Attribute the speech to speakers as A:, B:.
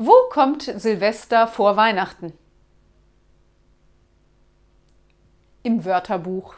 A: Wo kommt Silvester vor Weihnachten? Im Wörterbuch.